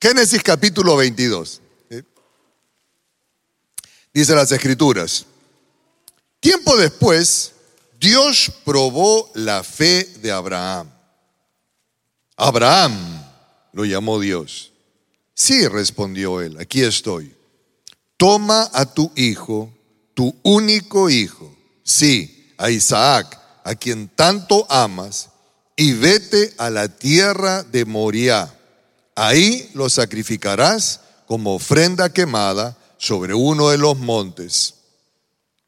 Génesis capítulo 22. Dice las escrituras. Tiempo después, Dios probó la fe de Abraham. Abraham lo llamó Dios. Sí, respondió él, aquí estoy. Toma a tu hijo, tu único hijo, sí, a Isaac, a quien tanto amas, y vete a la tierra de Moriah. Ahí lo sacrificarás como ofrenda quemada sobre uno de los montes,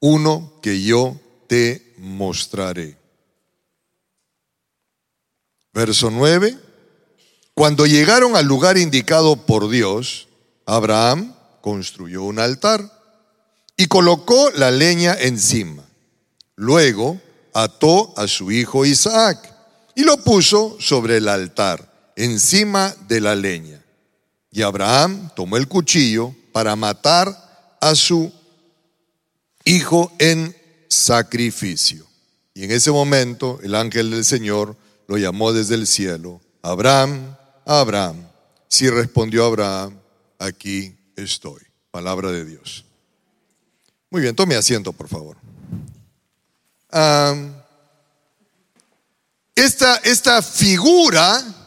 uno que yo te mostraré. Verso 9. Cuando llegaron al lugar indicado por Dios, Abraham construyó un altar y colocó la leña encima. Luego ató a su hijo Isaac y lo puso sobre el altar, encima de la leña. Y Abraham tomó el cuchillo para matar a su hijo en sacrificio. Y en ese momento el ángel del Señor lo llamó desde el cielo, Abraham, Abraham. Si respondió Abraham, aquí estoy. Palabra de Dios. Muy bien, tome asiento, por favor. esta, esta figura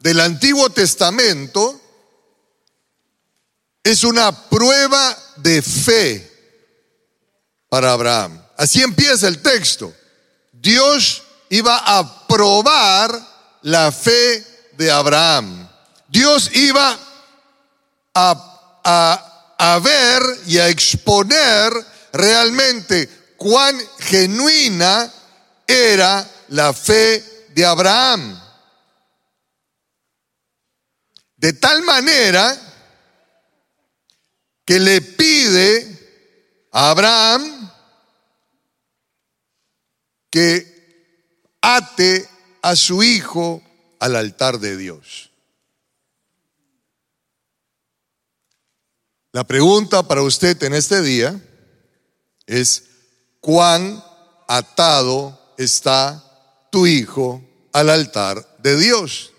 del Antiguo Testamento es una prueba de fe para Abraham. Así empieza el texto. Dios iba a probar la fe de Abraham. Dios iba a, a ver y a exponer realmente cuán genuina era la fe de Abraham. De tal manera que le pide a Abraham que ate a su hijo al altar de Dios. La pregunta para usted en este día es, ¿cuán atado está tu hijo al altar de Dios?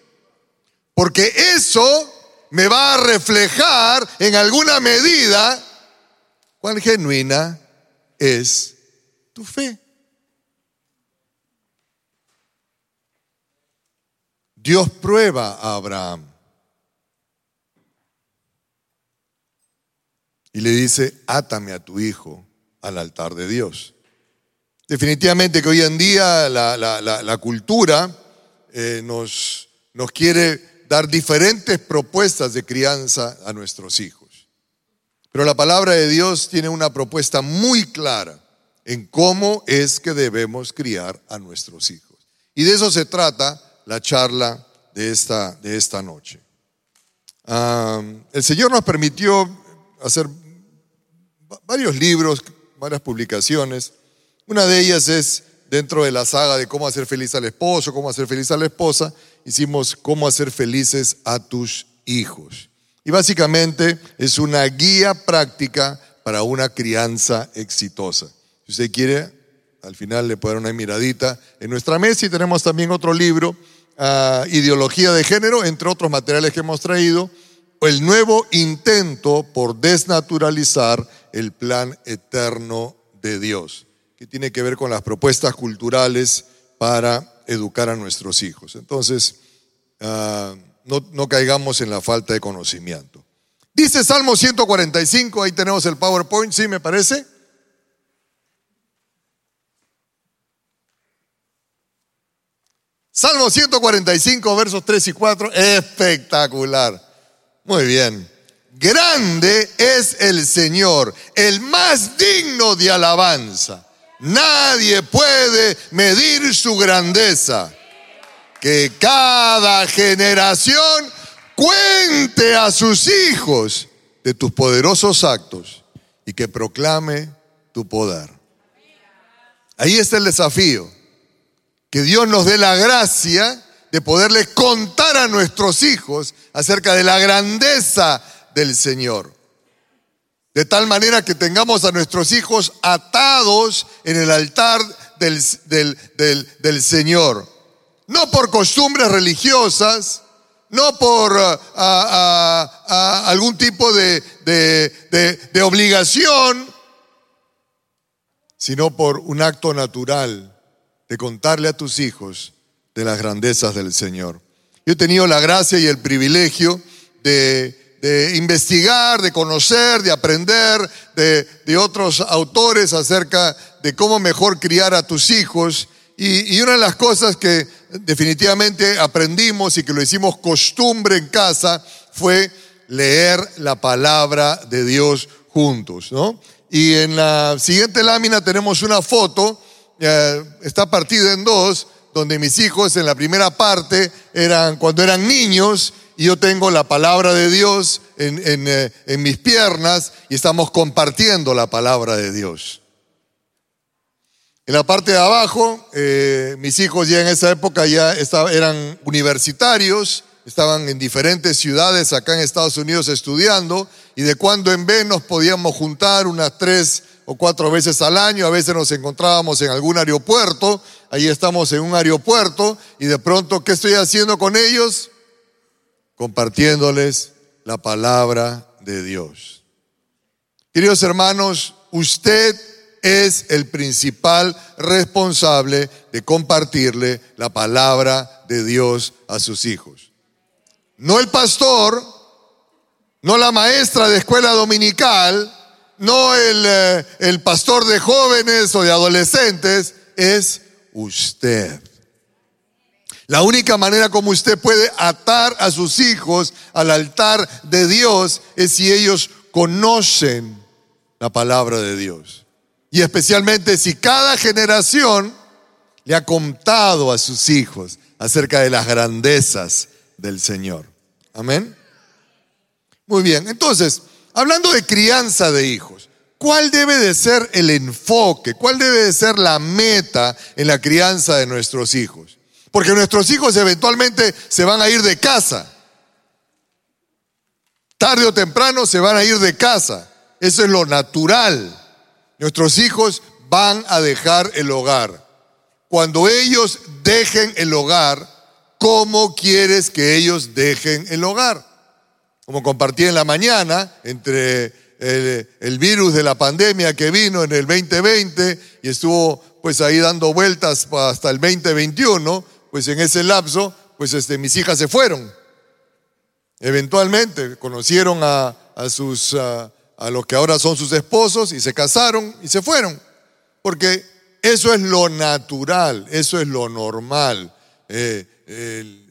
Porque eso me va a reflejar en alguna medida cuán genuina es tu fe. Dios prueba a Abraham y le dice, átame a tu hijo al altar de Dios. Definitivamente que hoy en día la, cultura eh, nos, nos quiere dar diferentes propuestas de crianza a nuestros hijos. Pero la palabra de Dios tiene una propuesta muy clara en cómo es que debemos criar a nuestros hijos. Y de eso se trata la charla de esta, de esta noche. el Señor nos permitió hacer varios libros, varias publicaciones. Una de ellas es dentro de la saga de cómo hacer feliz al esposo, cómo hacer feliz a la esposa, hicimos cómo hacer felices a tus hijos. Y básicamente es una guía práctica para una crianza exitosa. Si usted quiere, al final le puede dar una miradita en nuestra mesa y tenemos también otro libro, ah, Ideología de Género, entre otros materiales que hemos traído, el nuevo intento por desnaturalizar el plan eterno de Dios, que tiene que ver con las propuestas culturales para educar a nuestros hijos. Entonces, ah, no, no caigamos en la falta de conocimiento. Dice Salmo 145, ahí tenemos el PowerPoint, ¿sí me parece? Salmo 145, versos 3 y 4, espectacular. Muy bien. Grande es el Señor, el más digno de alabanza. Nadie puede medir su grandeza. Que cada generación cuente a sus hijos de tus poderosos actos y que proclame tu poder. Ahí está el desafío. Que Dios nos dé la gracia de poderle contar a nuestros hijos acerca de la grandeza del Señor. De tal manera que tengamos a nuestros hijos atados en el altar del, del, Señor. No por costumbres religiosas, no por algún tipo de, de obligación, sino por un acto natural de contarle a tus hijos de las grandezas del Señor. Yo he tenido la gracia y el privilegio de, investigar, de conocer, de aprender de, otros autores acerca de cómo mejor criar a tus hijos. Y, y, una de las cosas que definitivamente aprendimos y que lo hicimos costumbre en casa fue leer la palabra de Dios juntos, ¿no? Y en la siguiente lámina tenemos una foto, eh, está partida en dos, donde mis hijos en la primera parte eran cuando eran niños y yo tengo la palabra de Dios en, eh, en mis piernas y estamos compartiendo la palabra de Dios. En la parte de abajo, eh, mis hijos ya en esa época ya eran universitarios, estaban en diferentes ciudades acá en Estados Unidos estudiando y de cuando en vez nos podíamos juntar unas tres o cuatro veces al año, a veces nos encontrábamos en algún aeropuerto, ahí estamos en un aeropuerto y de pronto, ¿qué estoy haciendo con ellos? Compartiéndoles la palabra de Dios. Queridos hermanos, usted es el principal responsable de compartirle la palabra de Dios a sus hijos. No el pastor, no la maestra de escuela dominical, no el, eh, pastor de jóvenes o de adolescentes, es usted. La única manera como usted puede atar a sus hijos al altar de Dios es si ellos conocen la palabra de Dios. Y especialmente si cada generación le ha contado a sus hijos acerca de las grandezas del Señor. Amén. Muy bien, entonces, hablando de crianza de hijos, ¿cuál debe de ser el enfoque? ¿Cuál debe de ser la meta en la crianza de nuestros hijos? Porque nuestros hijos eventualmente se van a ir de casa. Tarde o temprano se van a ir de casa. Eso es lo natural. Nuestros hijos van a dejar el hogar. Cuando ellos dejen el hogar, ¿cómo quieres que ellos dejen el hogar? como compartí en la mañana, entre el, virus de la pandemia que vino en el 2020 y estuvo pues ahí dando vueltas hasta el 2021, pues en ese lapso, pues este, mis hijas se fueron. Eventualmente conocieron a, sus, a, los que ahora son sus esposos y se casaron y se fueron. Porque eso es lo natural, eso es lo normal. Eh,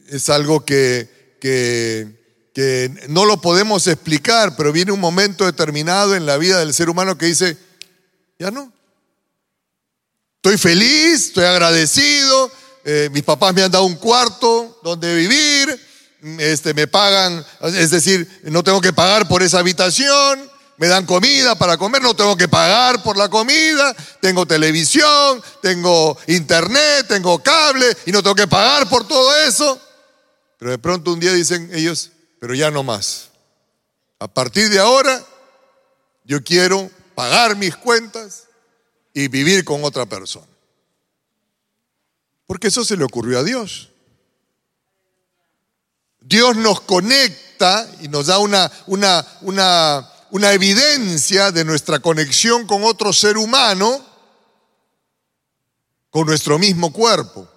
es algo que, que que no lo podemos explicar, pero viene un momento determinado en la vida del ser humano que dice, ya no. Estoy feliz, estoy agradecido, eh, mis papás me han dado un cuarto donde vivir, este, me pagan, es decir, no tengo que pagar por esa habitación, me dan comida para comer, no tengo que pagar por la comida, tengo televisión, tengo internet, tengo cable y no tengo que pagar por todo eso. Pero de pronto un día dicen ellos, pero ya no más. A partir de ahora, yo quiero pagar mis cuentas y vivir con otra persona. Porque eso se le ocurrió a Dios. Dios nos conecta y nos da una, una, una, evidencia de nuestra conexión con otro ser humano, con nuestro mismo cuerpo.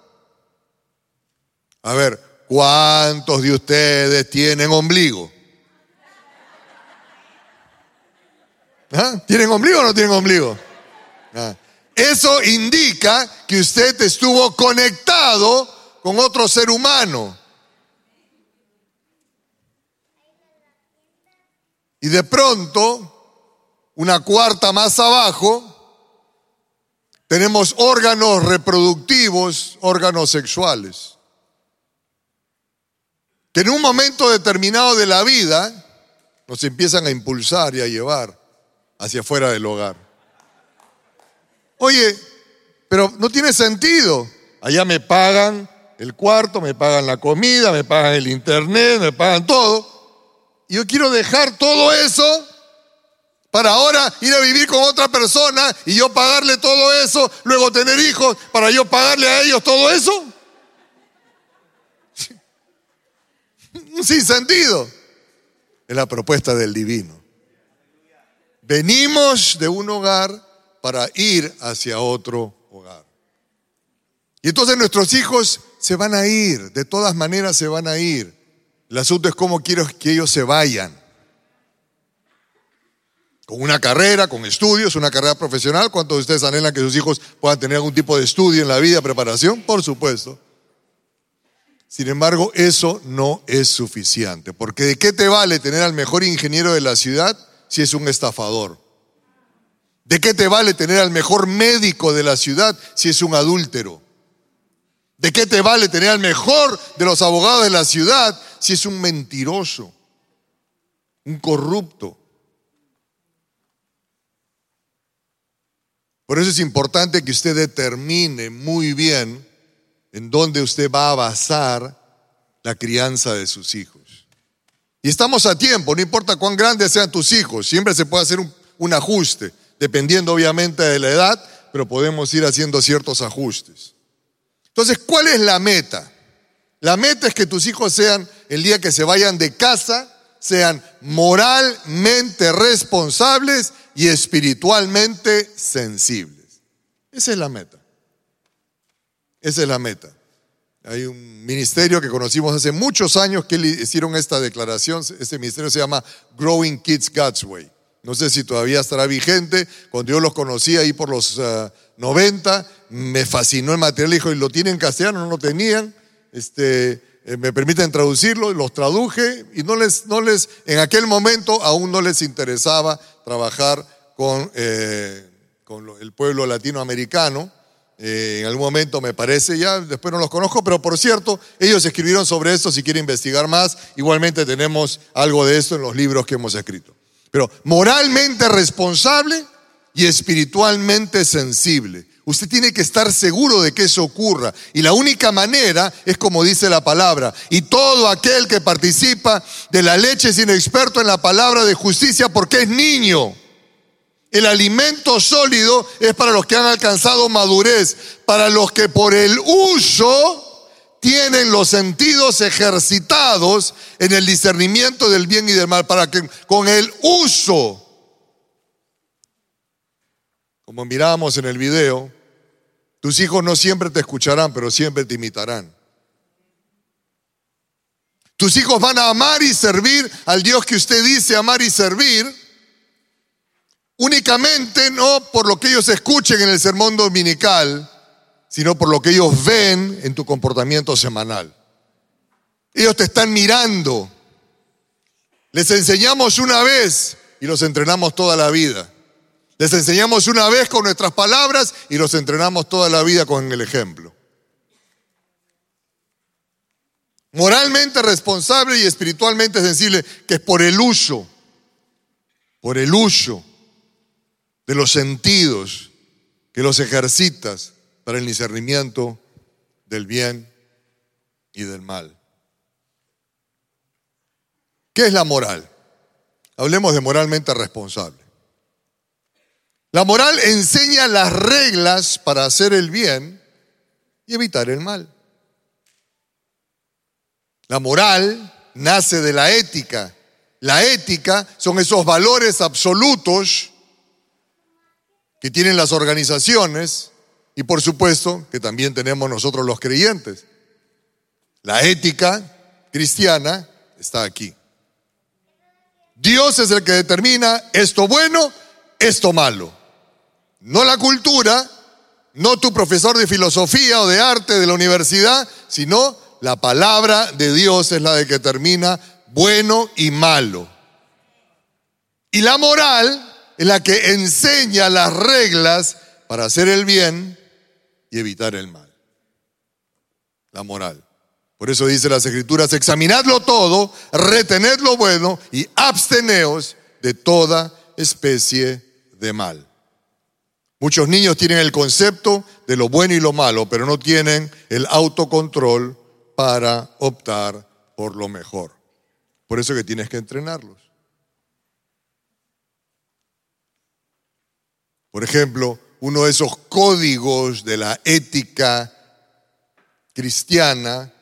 A ver, ¿Cuántos de ustedes tienen ombligo? ¿Ah? ¿Tienen ombligo o no tienen ombligo? Ah. Eso indica que usted estuvo conectado con otro ser humano. Y de pronto, una cuarta más abajo, tenemos órganos reproductivos, órganos sexuales que en un momento determinado de la vida nos empiezan a impulsar y a llevar hacia afuera del hogar. Oye, pero no tiene sentido. Allá me pagan el cuarto, me pagan la comida, me pagan el internet, me pagan todo. Y yo quiero dejar todo eso para ahora ir a vivir con otra persona y yo pagarle todo eso, luego tener hijos para yo pagarle a ellos todo eso. un sinsentido. Es la propuesta del divino. Venimos de un hogar para ir hacia otro hogar. Y entonces nuestros hijos se van a ir, de todas maneras se van a ir. El asunto es cómo quiero que ellos se vayan. Con una carrera, con estudios, una carrera profesional. ¿Cuántos de ustedes anhelan que sus hijos puedan tener algún tipo de estudio en la vida, preparación? Por supuesto. Sin embargo, eso no es suficiente. Porque ¿de qué te vale tener al mejor ingeniero de la ciudad si es un estafador? ¿De qué te vale tener al mejor médico de la ciudad si es un adúltero? ¿De qué te vale tener al mejor de los abogados de la ciudad si es un mentiroso, un corrupto? Por eso es importante que usted determine muy bien en dónde usted va a basar la crianza de sus hijos. Y estamos a tiempo, no importa cuán grandes sean tus hijos, siempre se puede hacer un, un ajuste, dependiendo obviamente de la edad, pero podemos ir haciendo ciertos ajustes. Entonces, ¿cuál es la meta? La meta es que tus hijos sean, el día que se vayan de casa, sean moralmente responsables y espiritualmente sensibles. Esa es la meta. Esa es la meta. Hay un ministerio que conocimos hace muchos años que hicieron esta declaración. Ese ministerio se llama Growing Kids God's Way. No sé si todavía estará vigente. Cuando yo los conocí ahí por los 90, ah, me fascinó el material. Dijo, y lo tienen en castellano, no lo tenían. Este, eh, me permiten traducirlo, los traduje y no les, no les, en aquel momento aún no les interesaba trabajar con, eh, con el pueblo latinoamericano. Eh, en algún momento me parece ya, después no los conozco, pero por cierto, ellos escribieron sobre esto si quieren investigar más. Igualmente tenemos algo de esto en los libros que hemos escrito. Pero moralmente responsable y espiritualmente sensible. Usted tiene que estar seguro de que eso ocurra. Y la única manera es como dice la palabra. Y todo aquel que participa de la leche es inexperto en la palabra de justicia porque es niño. El alimento sólido es para los que han alcanzado madurez, para los que por el uso tienen los sentidos ejercitados en el discernimiento del bien y del mal, para que con el uso, como mirábamos en el video, tus hijos no siempre te escucharán, pero siempre te imitarán. Tus hijos van a amar y servir al Dios que usted dice amar y servir, únicamente no por lo que ellos escuchen en el sermón dominical, sino por lo que ellos ven en tu comportamiento semanal. Ellos te están mirando. Les enseñamos una vez y los entrenamos toda la vida. Les enseñamos una vez con nuestras palabras y los entrenamos toda la vida con el ejemplo. Moralmente responsable y espiritualmente sensible, que es por el uso, por el uso de los sentidos que los ejercitas para el discernimiento del bien y del mal. ¿Qué es la moral? Hablemos de moralmente responsable. La moral enseña las reglas para hacer el bien y evitar el mal. La moral nace de la ética. La ética son esos valores absolutos que tienen las organizaciones y por supuesto que también tenemos nosotros los creyentes. La ética cristiana está aquí. Dios es el que determina esto bueno, esto malo. No la cultura, no tu profesor de filosofía o de arte de la universidad, sino la palabra de Dios es la de que determina bueno y malo. Y la moral es la que enseña las reglas para hacer el bien y evitar el mal. La moral. Por eso dice las escrituras, examinadlo todo, retened lo bueno y absteneos de toda especie de mal. Muchos niños tienen el concepto de lo bueno y lo malo, pero no tienen el autocontrol para optar por lo mejor. Por eso que tienes que entrenarlos. Por ejemplo, uno de esos códigos de la ética cristiana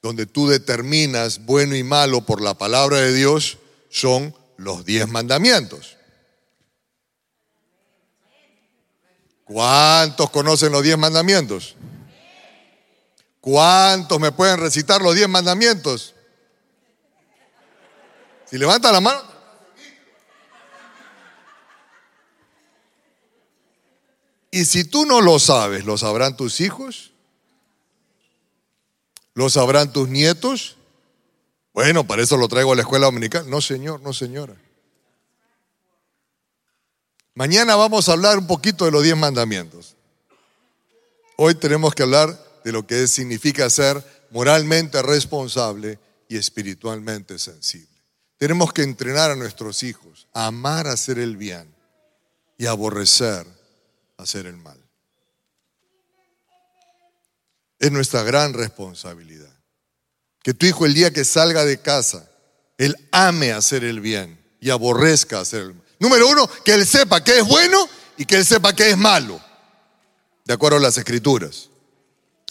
donde tú determinas bueno y malo por la palabra de Dios, son los diez mandamientos. ¿Cuántos conocen los diez mandamientos? ¿Cuántos me pueden recitar los diez mandamientos? Si levanta la mano. Y si tú no lo sabes, ¿lo sabrán tus hijos? ¿Lo sabrán tus nietos? Bueno, para eso lo traigo a la escuela dominical. No, señor, no, señora. Mañana vamos a hablar un poquito de los diez mandamientos. Hoy tenemos que hablar de lo que significa ser moralmente responsable y espiritualmente sensible. Tenemos que entrenar a nuestros hijos a amar hacer el bien y aborrecer hacer el mal. Es nuestra gran responsabilidad. Que tu hijo el día que salga de casa, él ame hacer el bien y aborrezca hacer el mal. Número uno, que él sepa que es bueno y que él sepa que es malo, de acuerdo a las escrituras.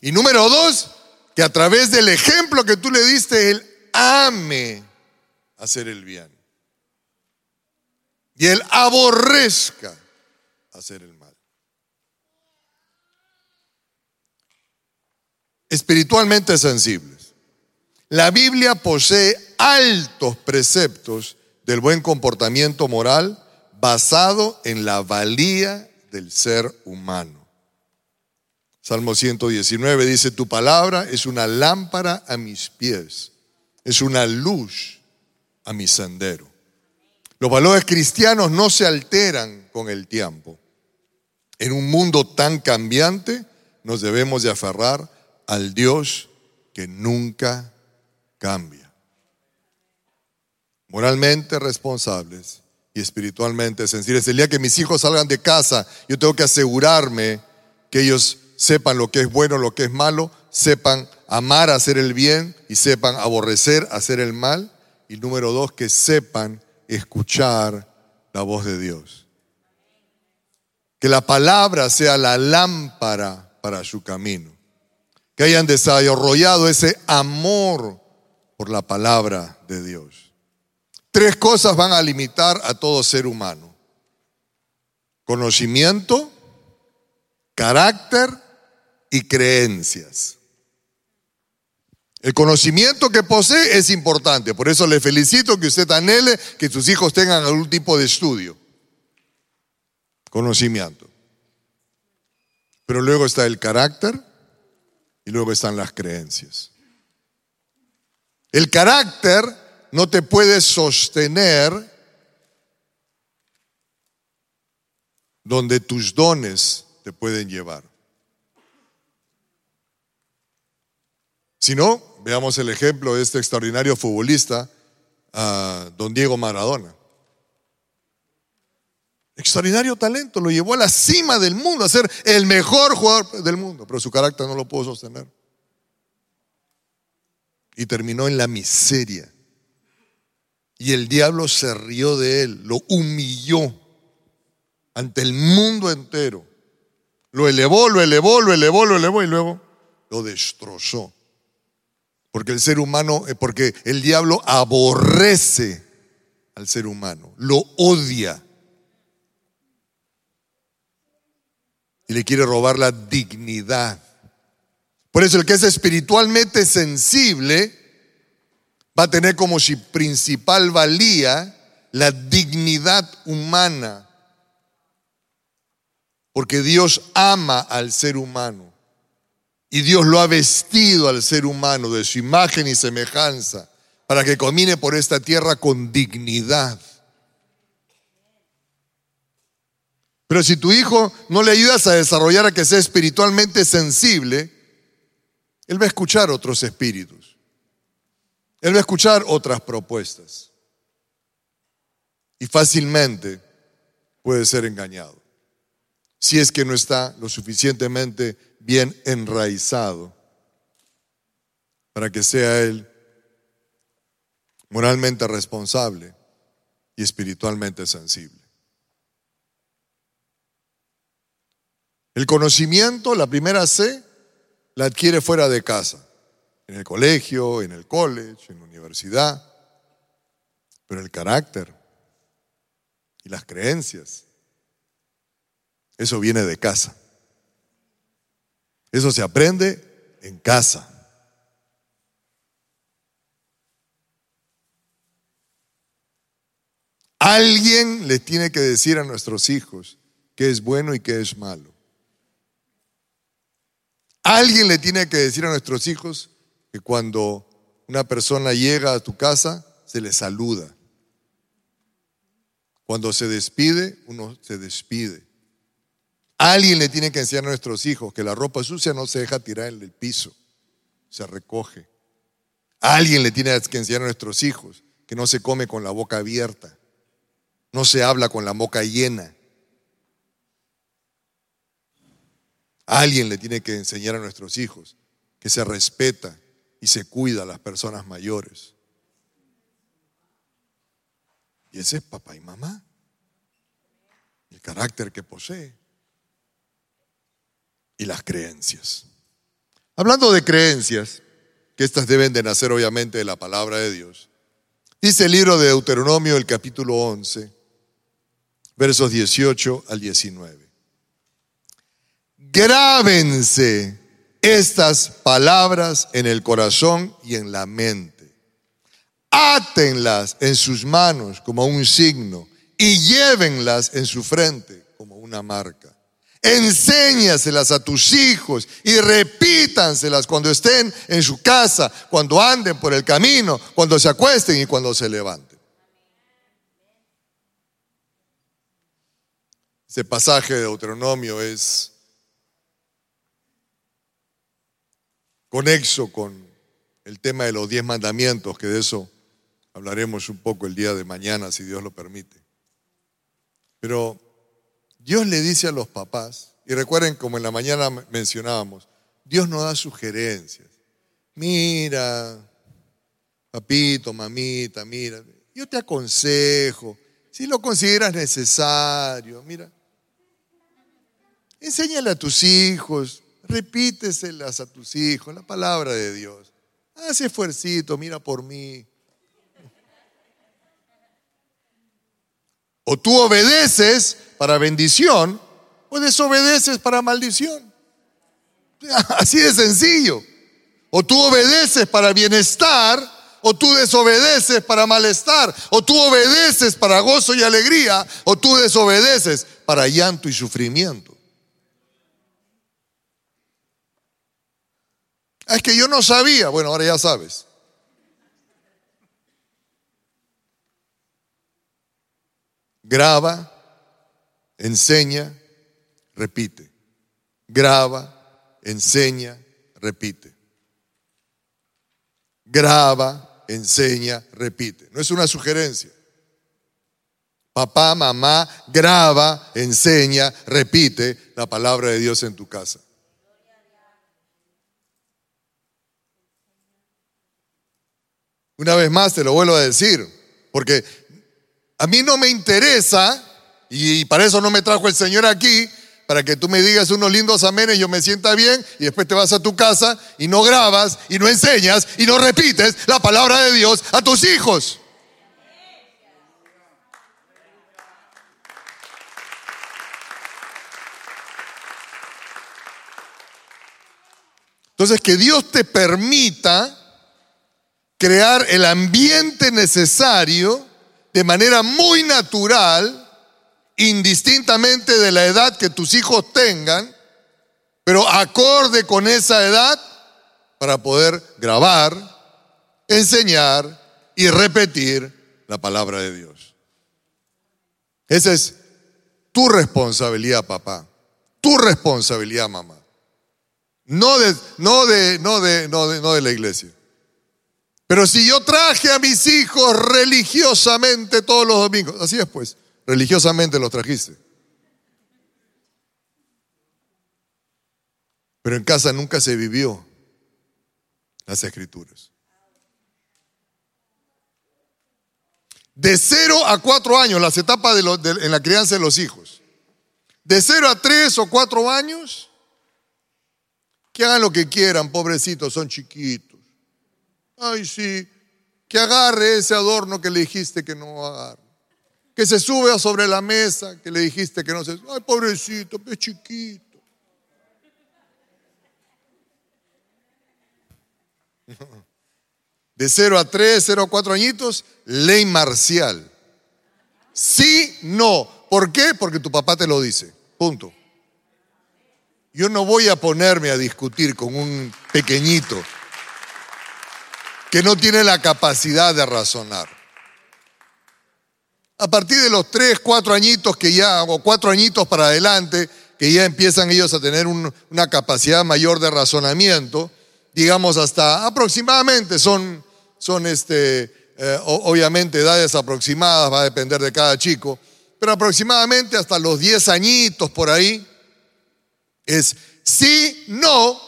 Y número dos, que a través del ejemplo que tú le diste, él ame hacer el bien. Y él aborrezca hacer el mal. Espiritualmente sensibles. La Biblia posee altos preceptos del buen comportamiento moral basado en la valía del ser humano. Salmo 119 dice, tu palabra es una lámpara a mis pies, es una luz a mi sendero. Los valores cristianos no se alteran con el tiempo. En un mundo tan cambiante nos debemos de aferrar al Dios que nunca cambia moralmente responsables y espiritualmente sensibles. El día que mis hijos salgan de casa, yo tengo que asegurarme que ellos sepan lo que es bueno, lo que es malo, sepan amar, hacer el bien y sepan aborrecer, hacer el mal. Y número dos, que sepan escuchar la voz de Dios. Que la palabra sea la lámpara para su camino. Que hayan desarrollado ese amor por la palabra de Dios. Tres cosas van a limitar a todo ser humano. Conocimiento, carácter y creencias. El conocimiento que posee es importante, por eso le felicito que usted anhele que sus hijos tengan algún tipo de estudio. Conocimiento. Pero luego está el carácter y luego están las creencias. El carácter no te puedes sostener donde tus dones te pueden llevar. Si no, veamos el ejemplo de este extraordinario futbolista, don Diego Maradona. Extraordinario talento, lo llevó a la cima del mundo, a ser el mejor jugador del mundo, pero su carácter no lo pudo sostener. Y terminó en la miseria. Y el diablo se rió de él, lo humilló ante el mundo entero. Lo elevó, lo elevó, lo elevó, lo elevó y luego lo destrozó. Porque el ser humano, eh, porque el diablo aborrece al ser humano, lo odia. Y le quiere robar la dignidad. Por eso el que es espiritualmente sensible va a tener como si principal valía la dignidad humana. Porque Dios ama al ser humano. Y Dios lo ha vestido al ser humano de su imagen y semejanza para que camine por esta tierra con dignidad. Pero si tu hijo no le ayudas a desarrollar a que sea espiritualmente sensible, él va a escuchar otros espíritus. Él va a escuchar otras propuestas y fácilmente puede ser engañado si es que no está lo suficientemente bien enraizado para que sea él moralmente responsable y espiritualmente sensible. El conocimiento, la primera C, la adquiere fuera de casa. en el colegio, en el college, en la universidad, pero el carácter y las creencias, eso viene de casa. Eso se aprende en casa. Alguien les tiene que decir a nuestros hijos qué es bueno y qué es malo. Alguien le tiene que decir a nuestros hijos que cuando una persona llega a tu casa, se le saluda. Cuando se despide, uno se despide. Alguien le tiene que enseñar a nuestros hijos que la ropa sucia no se deja tirar en el piso, se recoge. Alguien le tiene que enseñar a nuestros hijos que no se come con la boca abierta, no se habla con la boca llena. Alguien le tiene que enseñar a nuestros hijos que se respeta y se cuida a las personas mayores. Y ese es papá y mamá. El carácter que posee y las creencias. Hablando de creencias, que estas deben de nacer obviamente de la palabra de Dios, dice el libro de Deuteronomio, el capítulo 11, versos 18 al 19. Grábense estas palabras en el corazón y en la mente. Átenlas en sus manos como un signo y llévenlas en su frente como una marca. Enséñaselas a tus hijos y repítanselas cuando estén en su casa, cuando anden por el camino, cuando se acuesten y cuando se levanten. Ese pasaje de Deuteronomio es conexo con el tema de los diez mandamientos, que de eso hablaremos un poco el día de mañana, si Dios lo permite. Pero Dios le dice a los papás, y recuerden como en la mañana mencionábamos, Dios no da sugerencias. Mira, papito, mamita, mira, yo te aconsejo, si lo consideras necesario, mira, enséñale a tus hijos, repíteselas a tus hijos, la palabra de Dios. Haz esfuercito, mira por mí. O tú obedeces para bendición o desobedeces para maldición. Así de sencillo. O tú obedeces para bienestar o tú desobedeces para malestar. O tú obedeces para gozo y alegría o tú desobedeces para llanto y sufrimiento. Ah, es que yo no sabía. Bueno, ahora ya sabes. Graba enseña, repite. Graba, enseña, repite. Graba, enseña, repite. No es una sugerencia. Papá, mamá, graba, enseña, repite la palabra de Dios en tu casa. Una vez más te lo vuelvo a decir, porque a mí no me interesa y para eso no me trajo el Señor aquí, para que tú me digas unos lindos amenes, yo me sienta bien y después te vas a tu casa y no grabas y no enseñas y no repites la palabra de Dios a tus hijos. Entonces, que Dios te permita crear el ambiente necesario de manera muy natural indistintamente de la edad que tus hijos tengan, pero acorde con esa edad para poder grabar, enseñar y repetir la palabra de Dios. Esa es tu responsabilidad, papá, tu responsabilidad, mamá. No de, no de, no de, no de, no de la iglesia. Pero si yo traje a mis hijos religiosamente todos los domingos, así es pues, Religiosamente los trajiste. Pero en casa nunca se vivió las escrituras. De cero a cuatro años, las etapas de en la crianza de los hijos. De cero a tres o cuatro años, que hagan lo que quieran, pobrecitos, son chiquitos. Ay, sí, que agarre ese adorno que le dijiste que no agarre. Que se sube sobre la mesa que le dijiste que no se... Ay, pobrecito, es chiquito. De 0 a 3, 0 a 4 añitos, ley marcial. Sí, no. ¿Por qué? Porque tu papá te lo dice. Punto. Yo no voy a ponerme a discutir con un pequeñito que no tiene la capacidad de razonar. A partir de los tres, cuatro añitos que ya, o cuatro añitos para adelante, que ya empiezan ellos a tener una capacidad mayor de razonamiento, digamos hasta aproximadamente, son, son este, eh, obviamente edades aproximadas, va a depender de cada chico, pero aproximadamente hasta los diez añitos por ahí, es sí, no,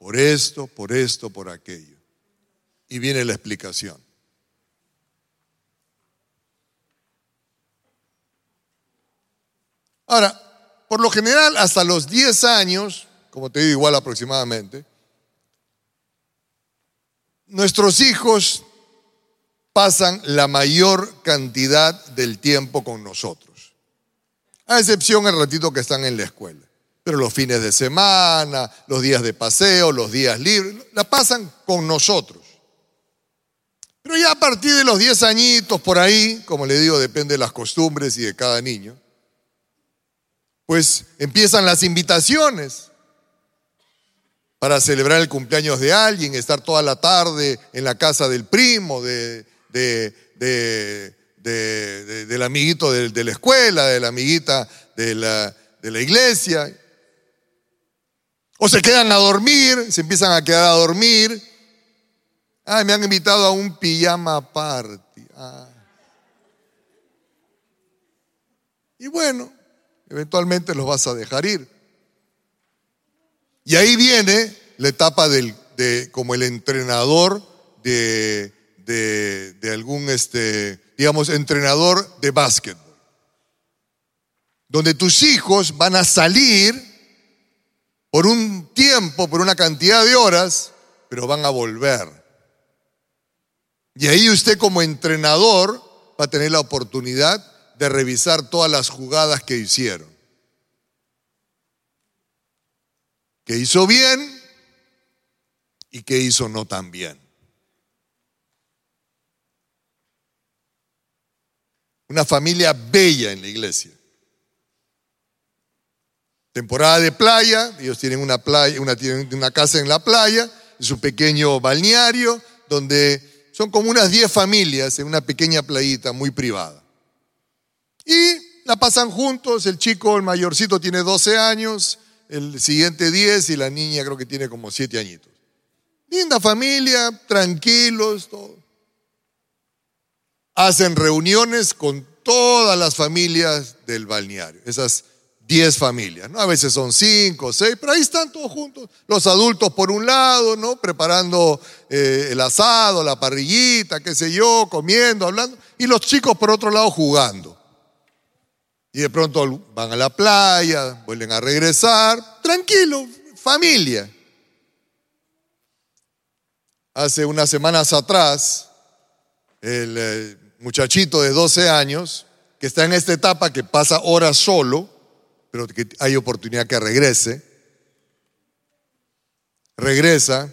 por esto, por esto, por aquello y viene la explicación. Ahora, por lo general, hasta los 10 años, como te digo, igual aproximadamente, nuestros hijos pasan la mayor cantidad del tiempo con nosotros, a excepción el ratito que están en la escuela. Pero los fines de semana, los días de paseo, los días libres, la pasan con nosotros. Pero ya a partir de los 10 añitos por ahí, como le digo, depende de las costumbres y de cada niño, pues empiezan las invitaciones para celebrar el cumpleaños de alguien, estar toda la tarde en la casa del primo, de, del amiguito de, la escuela, de la amiguita de la, de la iglesia. O se quedan a dormir, se empiezan a quedar a dormir Ay, me han invitado a un pijama party. Ah. Y bueno, eventualmente los vas a dejar ir. Y ahí viene la etapa del, de, como el entrenador de, de, de algún, este, digamos, entrenador de básquetbol. Donde tus hijos van a salir por un tiempo, por una cantidad de horas, pero van a volver. Y ahí usted como entrenador va a tener la oportunidad de revisar todas las jugadas que hicieron. Que hizo bien y que hizo no tan bien. Una familia bella en la iglesia. Temporada de playa, ellos tienen una playa, una, tienen una casa en la playa, es un pequeño balneario donde son como unas 10 familias en una pequeña playita muy privada. Y la pasan juntos, el chico, el mayorcito tiene 12 años, el siguiente 10 y la niña creo que tiene como 7 añitos. Linda familia, tranquilos, todo. Hacen reuniones con todas las familias del balneario, esas 10 familias, ¿no? A veces son 5, 6, pero ahí están todos juntos. Los adultos por un lado, ¿no? Preparando eh, el asado, la parrillita, qué sé yo, comiendo, hablando. Y los chicos por otro lado jugando. Y de pronto van a la playa, vuelven a regresar. Tranquilo, familia. Hace unas semanas atrás, el eh, muchachito de 12 años, que está en esta etapa que pasa horas solo, pero hay oportunidad que regrese. Regresa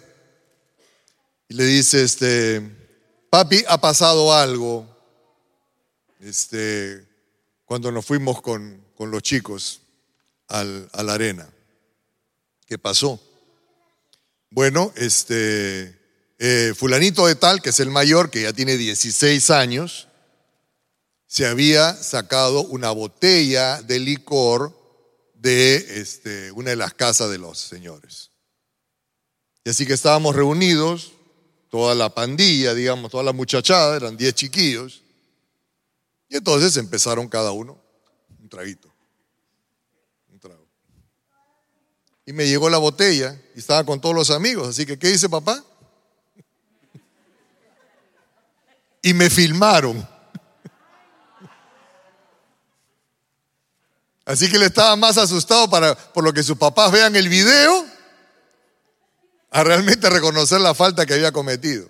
y le dice, este, papi, ha pasado algo, este, cuando nos fuimos con, los chicos a la arena. ¿Qué pasó? Bueno, este, eh, fulanito de tal, que es el mayor, que ya tiene 16 años, se había sacado una botella de licor de este, una de las casas de los señores. Y así que estábamos reunidos, toda la pandilla, digamos, toda la muchachada, eran diez chiquillos, y entonces empezaron cada uno un traguito, un trago. Y me llegó la botella y estaba con todos los amigos, así que, ¿qué dice papá? Y me filmaron. Así que él estaba más asustado para, por lo que sus papás vean el video a realmente reconocer la falta que había cometido.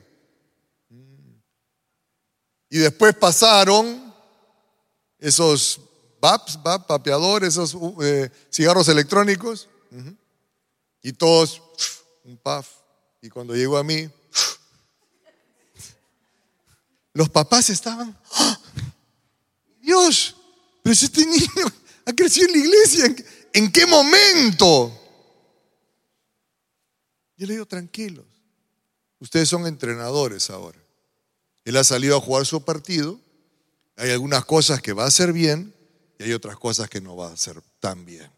Y después pasaron esos VAPs, VAP, esos eh, cigarros electrónicos. Y todos, un puff. Y cuando llegó a mí, los papás estaban, ¡Ah! Dios, pero este niño ha crecido en la iglesia, ¿en qué momento? Yo le digo, tranquilos, ustedes son entrenadores ahora. Él ha salido a jugar su partido, hay algunas cosas que va a hacer bien y hay otras cosas que no va a hacer tan bien.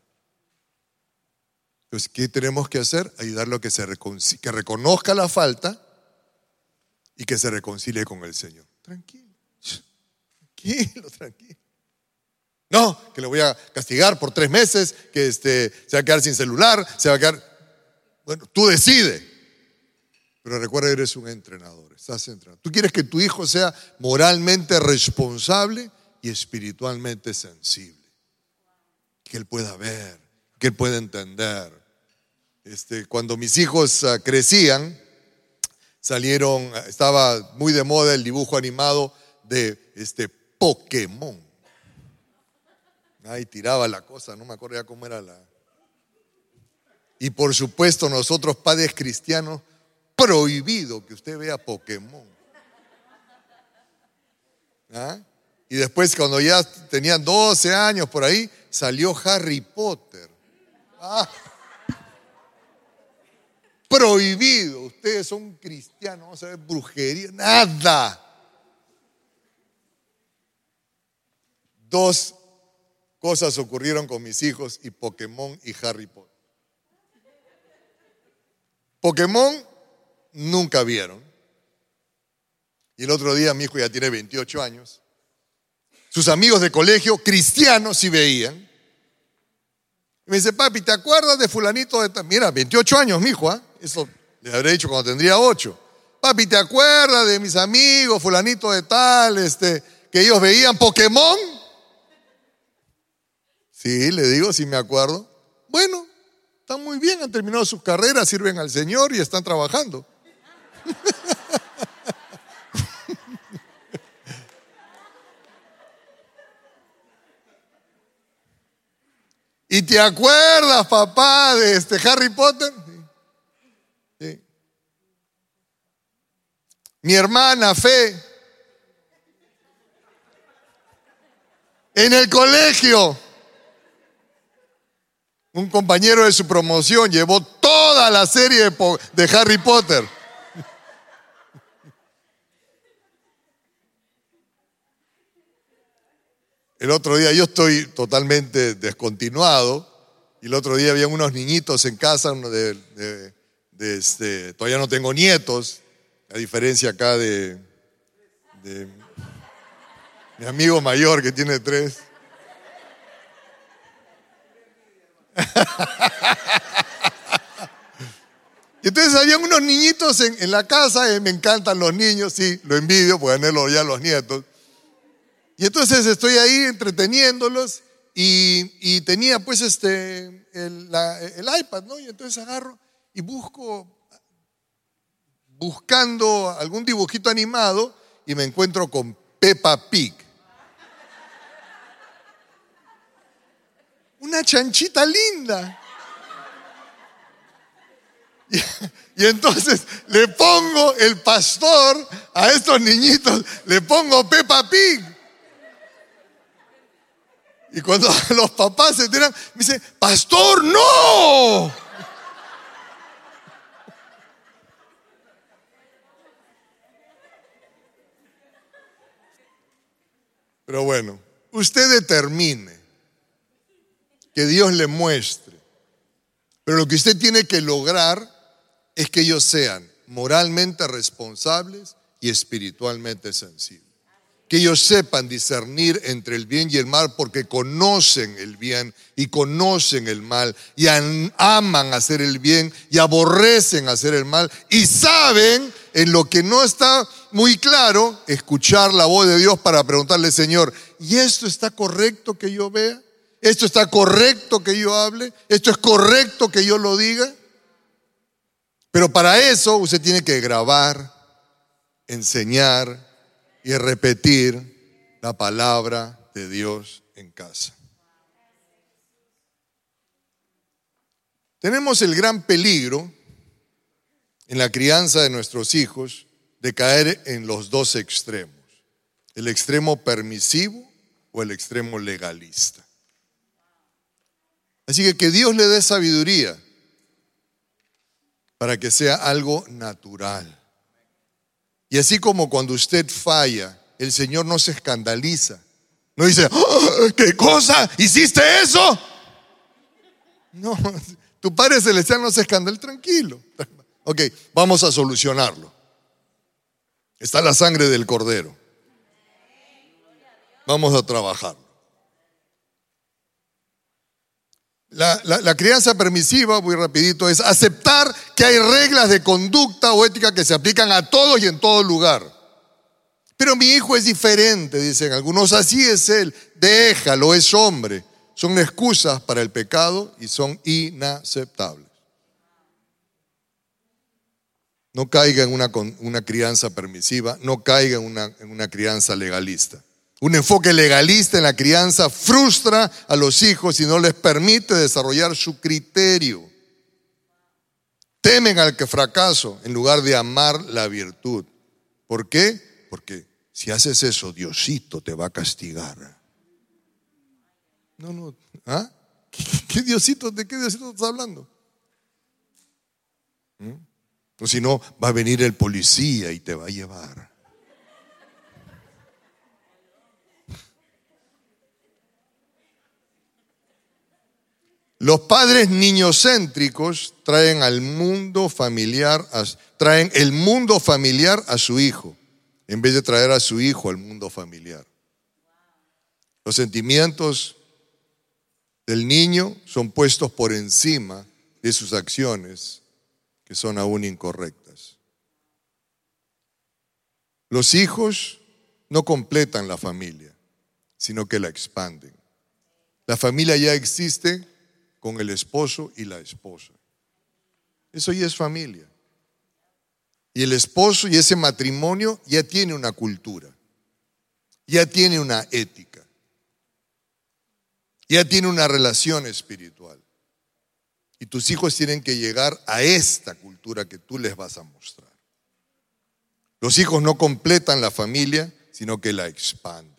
Entonces, ¿qué tenemos que hacer? Ayudarlo a que, que reconozca la falta y que se reconcilie con el Señor. Tranquilo, tranquilo, tranquilo. No, que le voy a castigar por tres meses, que este, se va a quedar sin celular, se va a quedar... Bueno, tú decides. Pero recuerda, eres un entrenador, estás entrenado. Tú quieres que tu hijo sea moralmente responsable y espiritualmente sensible. Que él pueda ver, que él pueda entender. Este, cuando mis hijos ah, crecían, salieron, estaba muy de moda el dibujo animado de este Pokémon. Ahí tiraba la cosa, no me acuerdo ya cómo era la. Y por supuesto, nosotros padres cristianos, prohibido que usted vea Pokémon. ¿Ah? Y después, cuando ya tenían 12 años por ahí, salió Harry Potter. Ah prohibido. Ustedes son cristianos, vamos a ver brujería, nada. Dos cosas ocurrieron con mis hijos y Pokémon y Harry Potter. Pokémon nunca vieron. Y el otro día mi hijo ya tiene 28 años. Sus amigos de colegio cristianos sí veían. Y me dice, papi, ¿te acuerdas de fulanito de... Mira, 28 años, mi hijo, ¿ah? Eso le habré dicho cuando tendría ocho. Papi, ¿te acuerdas de mis amigos, fulanito de tal, este, que ellos veían Pokémon? Sí, le digo, sí me acuerdo. Bueno, están muy bien, han terminado sus carreras, sirven al Señor y están trabajando. ¿Y te acuerdas, papá, de este Harry Potter? mi hermana Fe, en el colegio, un compañero de su promoción llevó toda la serie de, Harry Potter. El otro día yo estoy totalmente descontinuado y el otro día había unos niñitos en casa, de, este, todavía no tengo nietos, a diferencia acá de, mi amigo mayor que tiene tres. Y entonces había unos niñitos en, la casa, eh, me encantan los niños, sí, lo envidio, pues tenerlos ya los nietos. Y entonces estoy ahí entreteniéndolos y, tenía pues este, el, el, iPad, ¿no? Y entonces agarro y busco buscando algún dibujito animado y me encuentro con Peppa Pig. Una chanchita linda. Y, entonces le pongo el pastor a estos niñitos, le pongo Peppa Pig. Y cuando los papás se enteran, me dicen, pastor, no. Pero bueno, usted determine que Dios le muestre. Pero lo que usted tiene que lograr es que ellos sean moralmente responsables y espiritualmente sensibles. Que ellos sepan discernir entre el bien y el mal porque conocen el bien y conocen el mal y aman hacer el bien y aborrecen hacer el mal y saben en lo que no está muy claro, escuchar la voz de Dios para preguntarle, Señor, ¿y esto está correcto que yo vea? ¿Esto está correcto que yo hable? ¿Esto es correcto que yo lo diga? Pero para eso usted tiene que grabar, enseñar, y repetir la palabra de Dios en casa. Tenemos el gran peligro en la crianza de nuestros hijos de caer en los dos extremos, el extremo permisivo o el extremo legalista. Así que que Dios le dé sabiduría para que sea algo natural. Y así como cuando usted falla, el Señor no se escandaliza. No dice, ¡Ah! ¿qué cosa? ¿Hiciste eso? No, tu Padre Celestial no se escandaliza, tranquilo. Ok, vamos a solucionarlo. Está la sangre del cordero. Vamos a trabajar. La, crianza permisiva, muy rapidito, es aceptar que hay reglas de conducta o ética que se aplican a todos y en todo lugar. Pero mi hijo es diferente, dicen algunos, así es él, déjalo, es hombre. Son excusas para el pecado y son inaceptables. No caiga en una, una crianza permisiva, no caiga una, en una crianza legalista. Un enfoque legalista en la crianza frustra a los hijos y no les permite desarrollar su criterio. Temen al que fracaso en lugar de amar la virtud. ¿Por qué? Porque si haces eso, Diosito te va a castigar. No, no, ¿ah? ¿Qué, Diosito, ¿De qué Diosito estás hablando? ¿Mm? O si no, va a venir el policía y te va a llevar. Los padres niñocéntricos traen al mundo familiar, traen el mundo familiar a su hijo, en vez de traer a su hijo al mundo familiar. Los sentimientos del niño son puestos por encima de sus acciones, que son aún incorrectas. Los hijos no completan la familia, sino que la expanden. La familia ya existe con el esposo y la esposa. Eso ya es familia. Y el esposo y ese matrimonio ya tiene una cultura, ya tiene una ética, ya tiene una relación espiritual. Y tus hijos tienen que llegar a esta cultura que tú les vas a mostrar. Los hijos no completan la familia, sino que la expanden.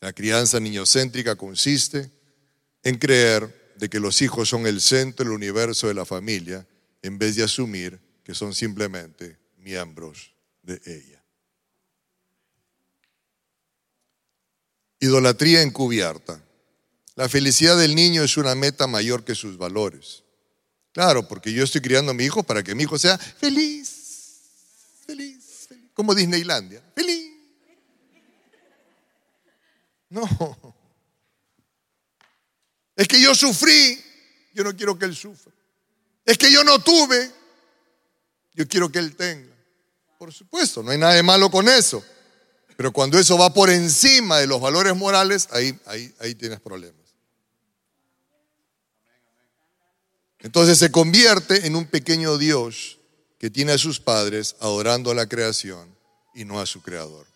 La crianza niñocéntrica consiste en creer de que los hijos son el centro del universo de la familia en vez de asumir que son simplemente miembros de ella. Idolatría encubierta. La felicidad del niño es una meta mayor que sus valores. Claro, porque yo estoy criando a mi hijo para que mi hijo sea feliz, feliz, feliz como Disneylandia, feliz. No. Es que yo sufrí, yo no quiero que él sufra. Es que yo no tuve, yo quiero que él tenga. Por supuesto, no hay nada de malo con eso. Pero cuando eso va por encima de los valores morales, ahí, ahí, ahí tienes problemas. Entonces se convierte en un pequeño Dios que tiene a sus padres adorando a la creación y no a su creador.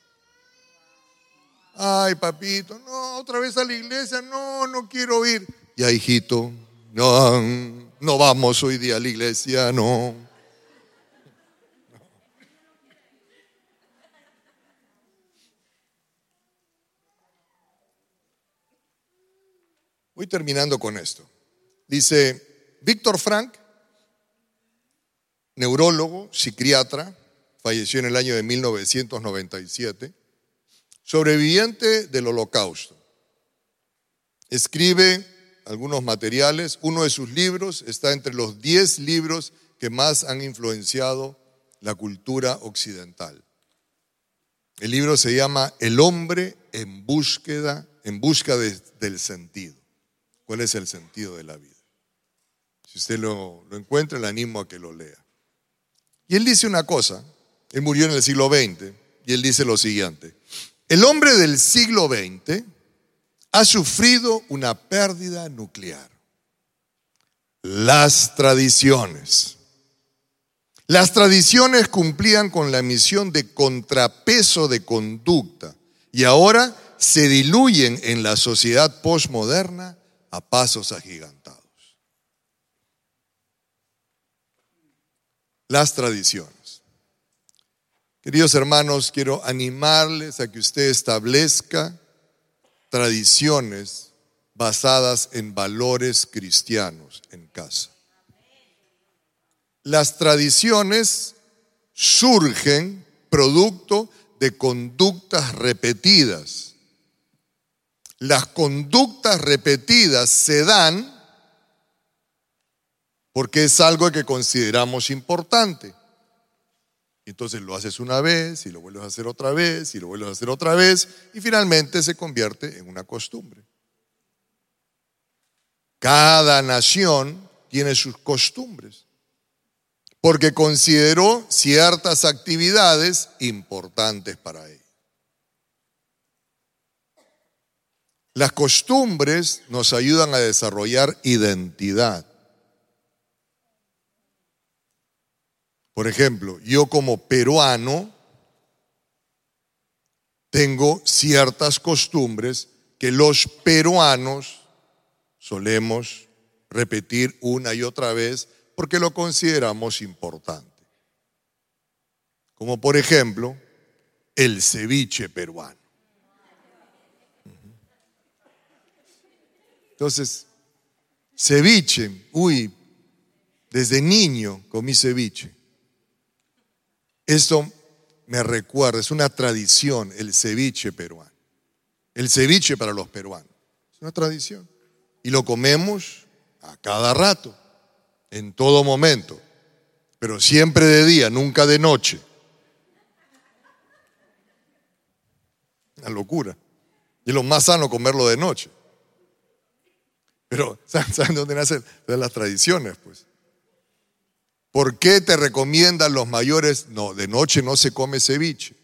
Ay, papito, no, otra vez a la iglesia, no, no quiero ir. Ya, hijito, no, no vamos hoy día a la iglesia, no. Voy terminando con esto. Dice Víctor Frank, neurólogo, psiquiatra, falleció en el año de 1997 sobreviviente del holocausto. Escribe algunos materiales, uno de sus libros está entre los diez libros que más han influenciado la cultura occidental. El libro se llama El hombre en búsqueda, en busca del sentido. ¿Cuál es el sentido de la vida? Si usted lo, lo encuentra, le animo a que lo lea. Y él dice una cosa, él murió en el siglo XX, y él dice lo siguiente, el hombre del siglo XX ha sufrido una pérdida nuclear. Las tradiciones, Las tradiciones cumplían con la misión de contrapeso de conducta y ahora se diluyen en la sociedad postmoderna a pasos agigantados. Las tradiciones. Queridos hermanos, quiero animarles a que usted establezca tradiciones basadas en valores cristianos en casa. Las tradiciones surgen producto de conductas repetidas. Las conductas repetidas se dan porque es algo que consideramos importante. Entonces lo haces una vez y lo vuelves a hacer otra vez y lo vuelves a hacer otra vez y finalmente se convierte en una costumbre. Cada nación tiene sus costumbres porque consideró ciertas actividades importantes para él. Las costumbres nos ayudan a desarrollar identidad. Por ejemplo, yo como peruano tengo ciertas costumbres que los peruanos solemos repetir una y otra vez porque lo consideramos importante. Como por ejemplo, el ceviche peruano. Entonces, ceviche, uy, desde niño comí ceviche. Esto me recuerda, es una tradición, el ceviche peruano. El ceviche para los peruanos. Es una tradición y lo comemos a cada rato, en todo momento, pero siempre de día, nunca de noche. Una locura. Y es lo más sano comerlo de noche. Pero, ¿saben dónde nacen? Las tradiciones, pues. ¿Por qué te recomiendan los mayores? No, de noche no se come ceviche.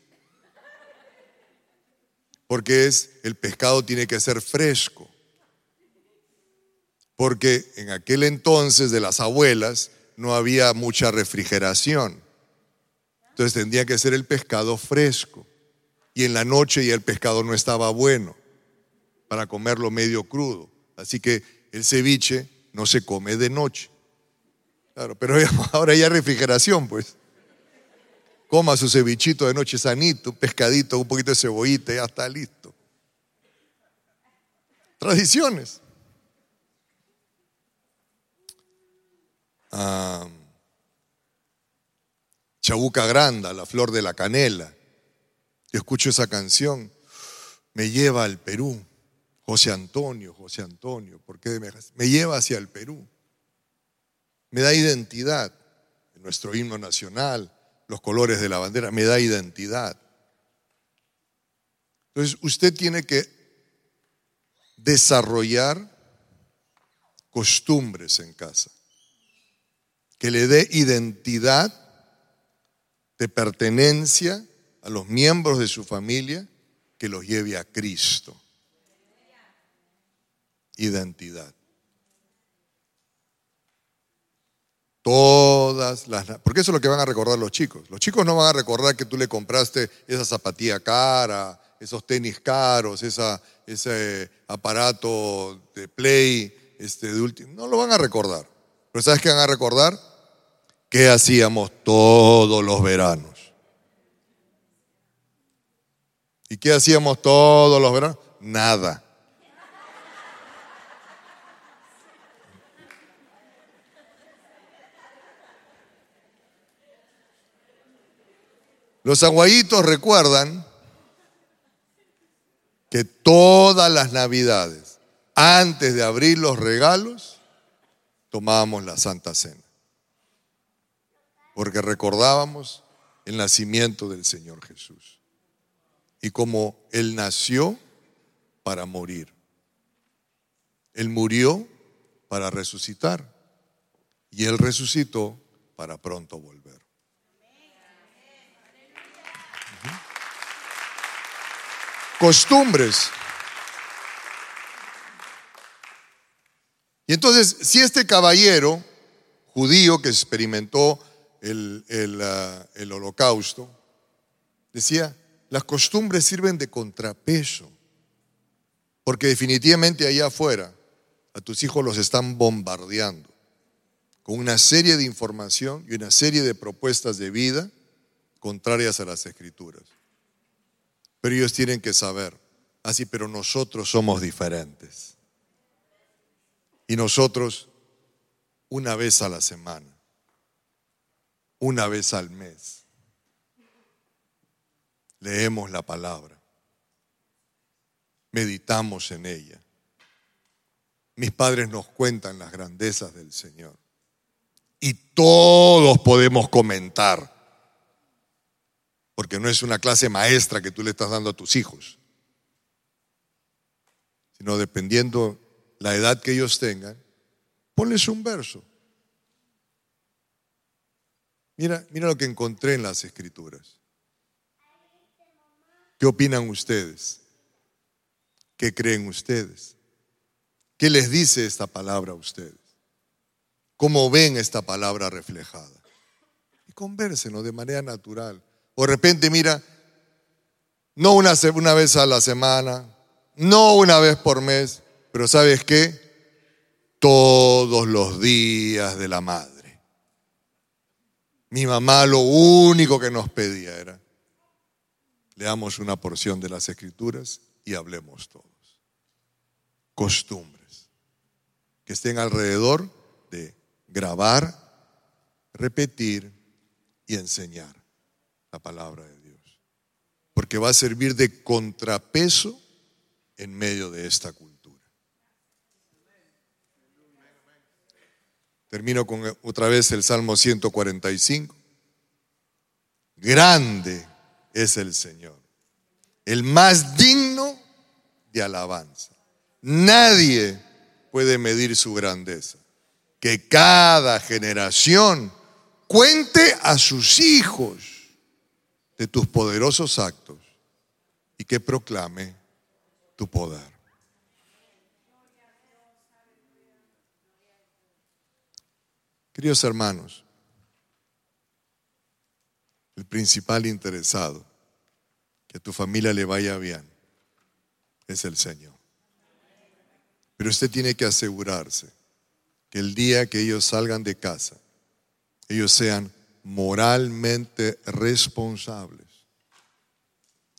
Porque es, el pescado tiene que ser fresco porque en aquel entonces de las abuelas no había mucha refrigeración. Entonces tendría que ser el pescado fresco. Y en la noche ya el pescado no estaba bueno para comerlo medio crudo. Así que el ceviche no se come de noche. Claro, pero ahora ya refrigeración, pues. Coma su cevichito de noche sanito, pescadito, un poquito de cebollita, ya está listo. Tradiciones. Chabuca Granda, La Flor de la Canela. Yo escucho esa canción, me lleva al Perú. José Antonio, José Antonio, ¿por qué me, me lleva hacia el Perú? Me da identidad. Nuestro himno nacional, los colores de la bandera, me da identidad. Entonces, usted tiene que desarrollar costumbres en casa que le dé identidad de pertenencia a los miembros de su familia que los lleve a Cristo. Identidad. Todas las... Porque eso es lo que van a recordar los chicos. Los chicos no van a recordar que tú le compraste esa zapatilla cara, esos tenis caros, esa, ese aparato de play este, de último. No lo van a recordar. Pero ¿sabes qué van a recordar? ¿Qué hacíamos todos los veranos? ¿Y qué hacíamos todos los veranos? Nada. Los aguayitos recuerdan que todas las navidades, antes de abrir los regalos, tomábamos la Santa Cena porque recordábamos el nacimiento del Señor Jesús y como Él nació para morir. Él murió para resucitar y Él resucitó para pronto volver. Costumbres. Y entonces, si este caballero judío que experimentó el, el, ah, el holocausto, decía, las costumbres sirven de contrapeso, porque definitivamente allá afuera a tus hijos los están bombardeando con una serie de información y una serie de propuestas de vida contrarias a las escrituras. Pero ellos tienen que saber, así, pero nosotros somos diferentes. Y nosotros, una vez a la semana, una vez al mes, leemos la palabra, meditamos en ella. Mis padres nos cuentan las grandezas del Señor. Y todos podemos comentar porque no es una clase maestra que tú le estás dando a tus hijos, sino dependiendo la edad que ellos tengan, ponles un verso. Mira, mira lo que encontré en las escrituras. ¿Qué opinan ustedes? ¿Qué creen ustedes? ¿Qué les dice esta palabra a ustedes? ¿Cómo ven esta palabra reflejada? Y convérsenlo de manera natural. O de repente, mira, no una, una vez a la semana, no una vez por mes, pero ¿sabes qué? Todos los días de la madre. Mi mamá lo único que nos pedía era, leamos una porción de las escrituras y hablemos todos. Costumbres que estén alrededor de grabar, repetir y enseñar la palabra de Dios. Porque va a servir de contrapeso en medio de esta cultura. Termino con otra vez el Salmo 145. Grande es el Señor, el más digno de alabanza. Nadie puede medir su grandeza. Que cada generación cuente a sus hijos de tus poderosos actos y que proclame tu poder. Queridos hermanos, el principal interesado que a tu familia le vaya bien es el Señor. Pero usted tiene que asegurarse que el día que ellos salgan de casa, ellos sean moralmente responsables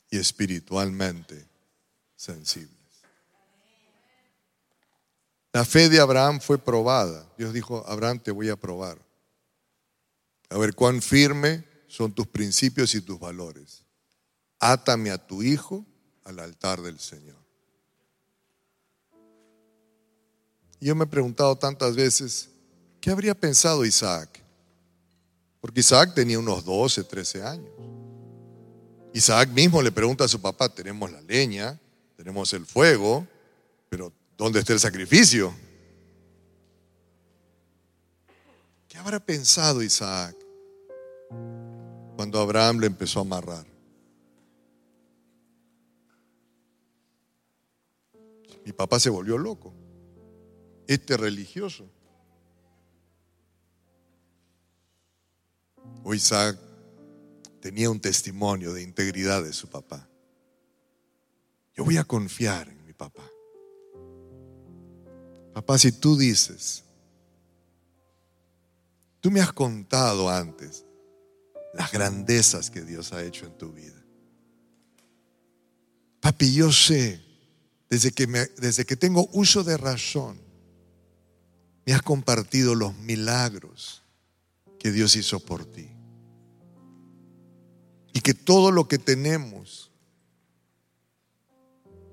y espiritualmente sensibles. La fe de Abraham fue probada. Dios dijo, Abraham, te voy a probar. A ver cuán firme son tus principios y tus valores. Átame a tu hijo al altar del Señor. Yo me he preguntado tantas veces, ¿qué habría pensado Isaac? Porque Isaac tenía unos 12, 13 años. Isaac mismo le pregunta a su papá, tenemos la leña, tenemos el fuego, pero ¿dónde está el sacrificio? ¿Qué habrá pensado Isaac cuando Abraham le empezó a amarrar? Mi papá se volvió loco. Este religioso. O Isaac tenía un testimonio de integridad de su papá. Yo voy a confiar en mi papá. Papá, si tú dices, tú me has contado antes las grandezas que Dios ha hecho en tu vida. Papi, yo sé, desde que, me, desde que tengo uso de razón, me has compartido los milagros que Dios hizo por ti. Y que todo lo que tenemos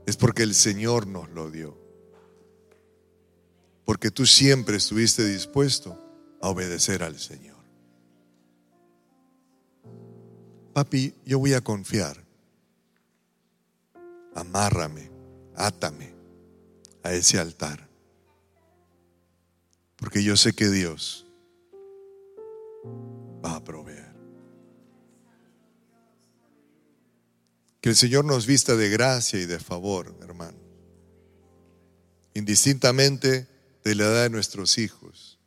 es porque el Señor nos lo dio. Porque tú siempre estuviste dispuesto a obedecer al Señor. Papi, yo voy a confiar. Amárrame, átame a ese altar. Porque yo sé que Dios va a proveer. Que el Señor nos vista de gracia y de favor, hermano. Indistintamente de la edad de nuestros hijos.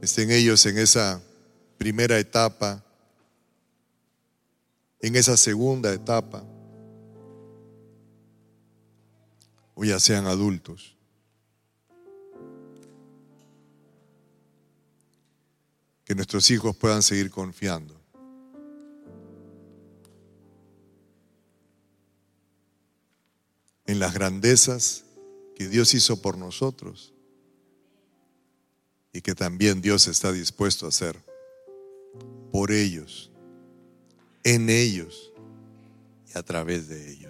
Estén ellos en esa primera etapa, en esa segunda etapa, o ya sean adultos. Que nuestros hijos puedan seguir confiando. en las grandezas que Dios hizo por nosotros y que también Dios está dispuesto a hacer por ellos, en ellos y a través de ellos.